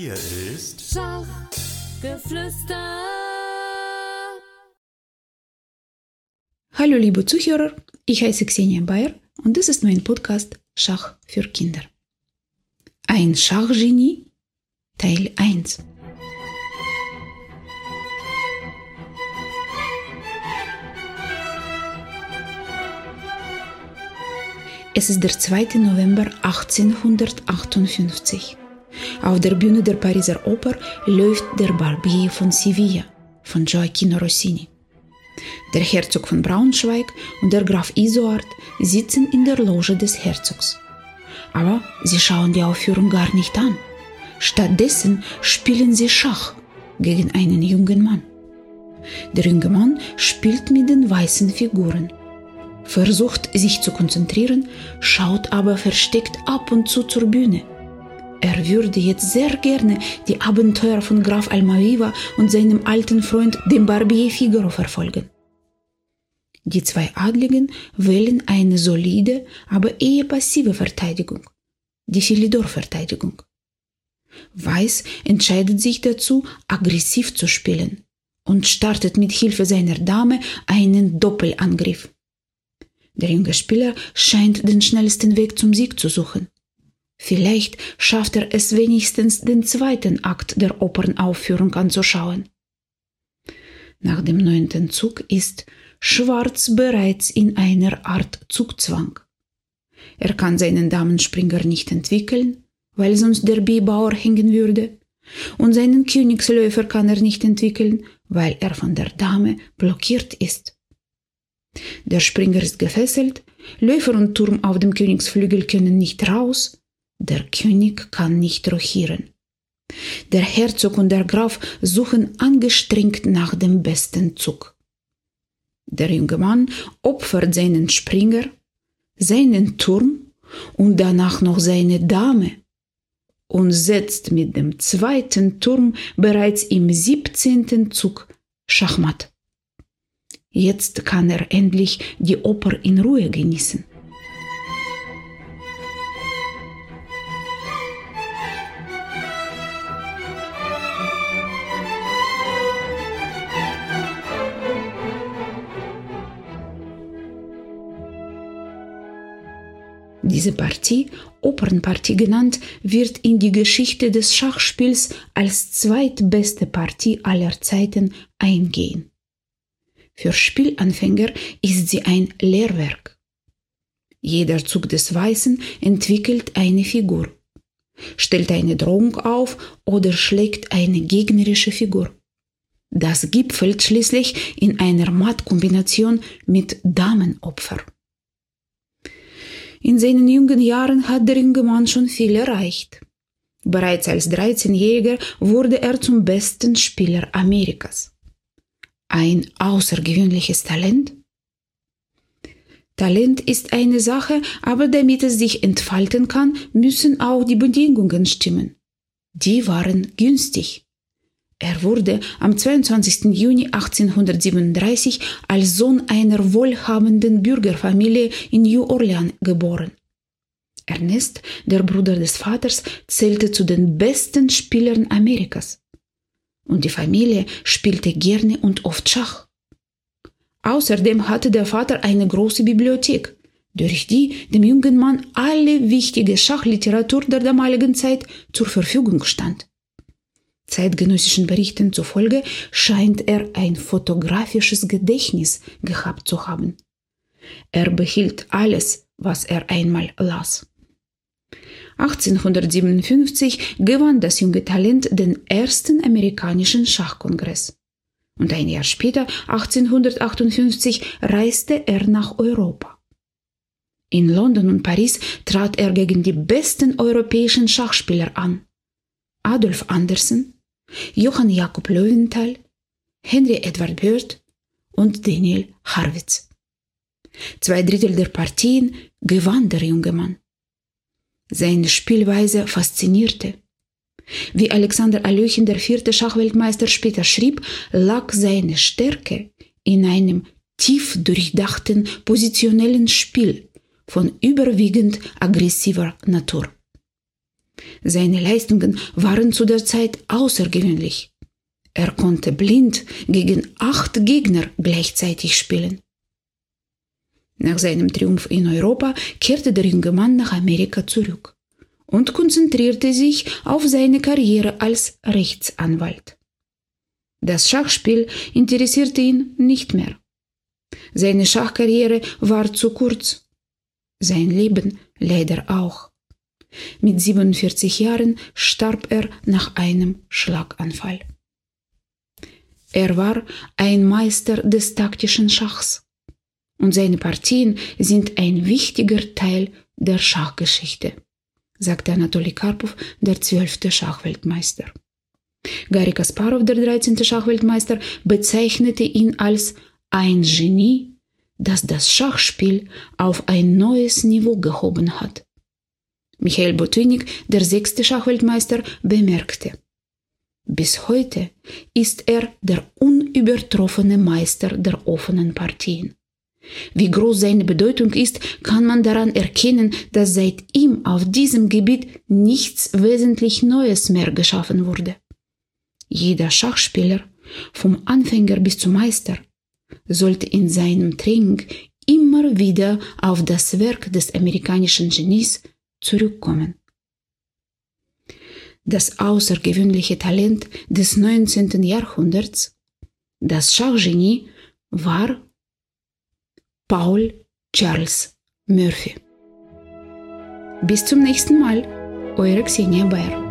Hier ist Schachgeflüster. Hallo liebe Zuhörer, ich heiße Xenia Bayer und das ist mein Podcast Schach für Kinder. Ein Schachgenie Teil 1 Es ist der 2. November 1858. Auf der Bühne der Pariser Oper läuft der Barbier von Sevilla von Gioacchino Rossini. Der Herzog von Braunschweig und der Graf Isoard sitzen in der Loge des Herzogs. Aber sie schauen die Aufführung gar nicht an. Stattdessen spielen sie Schach gegen einen jungen Mann. Der junge Mann spielt mit den weißen Figuren versucht sich zu konzentrieren, schaut aber versteckt ab und zu zur Bühne. Er würde jetzt sehr gerne die Abenteuer von Graf Almaviva und seinem alten Freund dem Barbier Figaro verfolgen. Die zwei Adligen wählen eine solide, aber eher passive Verteidigung, die Philidor-Verteidigung. Weiß entscheidet sich dazu, aggressiv zu spielen und startet mit Hilfe seiner Dame einen Doppelangriff. Der junge Spieler scheint den schnellsten Weg zum Sieg zu suchen. Vielleicht schafft er es wenigstens, den zweiten Akt der Opernaufführung anzuschauen. Nach dem neunten Zug ist Schwarz bereits in einer Art Zugzwang. Er kann seinen Damenspringer nicht entwickeln, weil sonst der B-Bauer hängen würde, und seinen Königsläufer kann er nicht entwickeln, weil er von der Dame blockiert ist. Der Springer ist gefesselt, Läufer und Turm auf dem Königsflügel können nicht raus, der König kann nicht rochieren. Der Herzog und der Graf suchen angestrengt nach dem besten Zug. Der junge Mann opfert seinen Springer, seinen Turm und danach noch seine Dame und setzt mit dem zweiten Turm bereits im siebzehnten Zug Schachmatt. Jetzt kann er endlich die Oper in Ruhe genießen. Diese Partie, Opernpartie genannt, wird in die Geschichte des Schachspiels als zweitbeste Partie aller Zeiten eingehen. Für Spielanfänger ist sie ein Lehrwerk. Jeder Zug des Weißen entwickelt eine Figur, stellt eine Drohung auf oder schlägt eine gegnerische Figur. Das gipfelt schließlich in einer Mattkombination mit Damenopfer. In seinen jungen Jahren hat der junge Mann schon viel erreicht. Bereits als 13-Jähriger wurde er zum besten Spieler Amerikas ein außergewöhnliches Talent? Talent ist eine Sache, aber damit es sich entfalten kann, müssen auch die Bedingungen stimmen. Die waren günstig. Er wurde am 22. Juni 1837 als Sohn einer wohlhabenden Bürgerfamilie in New Orleans geboren. Ernest, der Bruder des Vaters, zählte zu den besten Spielern Amerikas und die Familie spielte gerne und oft Schach. Außerdem hatte der Vater eine große Bibliothek, durch die dem jungen Mann alle wichtige Schachliteratur der damaligen Zeit zur Verfügung stand. Zeitgenössischen Berichten zufolge scheint er ein fotografisches Gedächtnis gehabt zu haben. Er behielt alles, was er einmal las. 1857 gewann das junge Talent den ersten amerikanischen Schachkongress. Und ein Jahr später, 1858, reiste er nach Europa. In London und Paris trat er gegen die besten europäischen Schachspieler an. Adolf Andersen, Johann Jakob Löwenthal, Henry Edward Bird und Daniel Harwitz. Zwei Drittel der Partien gewann der junge Mann. Seine Spielweise faszinierte. Wie Alexander Alöchin, der vierte Schachweltmeister, später schrieb, lag seine Stärke in einem tief durchdachten positionellen Spiel von überwiegend aggressiver Natur. Seine Leistungen waren zu der Zeit außergewöhnlich. Er konnte blind gegen acht Gegner gleichzeitig spielen. Nach seinem Triumph in Europa kehrte der junge Mann nach Amerika zurück und konzentrierte sich auf seine Karriere als Rechtsanwalt. Das Schachspiel interessierte ihn nicht mehr. Seine Schachkarriere war zu kurz. Sein Leben leider auch. Mit 47 Jahren starb er nach einem Schlaganfall. Er war ein Meister des taktischen Schachs und seine Partien sind ein wichtiger Teil der Schachgeschichte, sagte Anatoli Karpov, der zwölfte Schachweltmeister. Garry Kasparov, der 13. Schachweltmeister, bezeichnete ihn als ein Genie, das das Schachspiel auf ein neues Niveau gehoben hat. Michael Botwinnik, der sechste Schachweltmeister, bemerkte, bis heute ist er der unübertroffene Meister der offenen Partien. Wie groß seine Bedeutung ist, kann man daran erkennen, dass seit ihm auf diesem Gebiet nichts wesentlich Neues mehr geschaffen wurde. Jeder Schachspieler, vom Anfänger bis zum Meister, sollte in seinem Training immer wieder auf das Werk des amerikanischen Genies zurückkommen. Das außergewöhnliche Talent des 19. Jahrhunderts, das Schachgenie, war Paul Charles Murphy. Bis zum nächsten Mal, eure Xenia Bayer.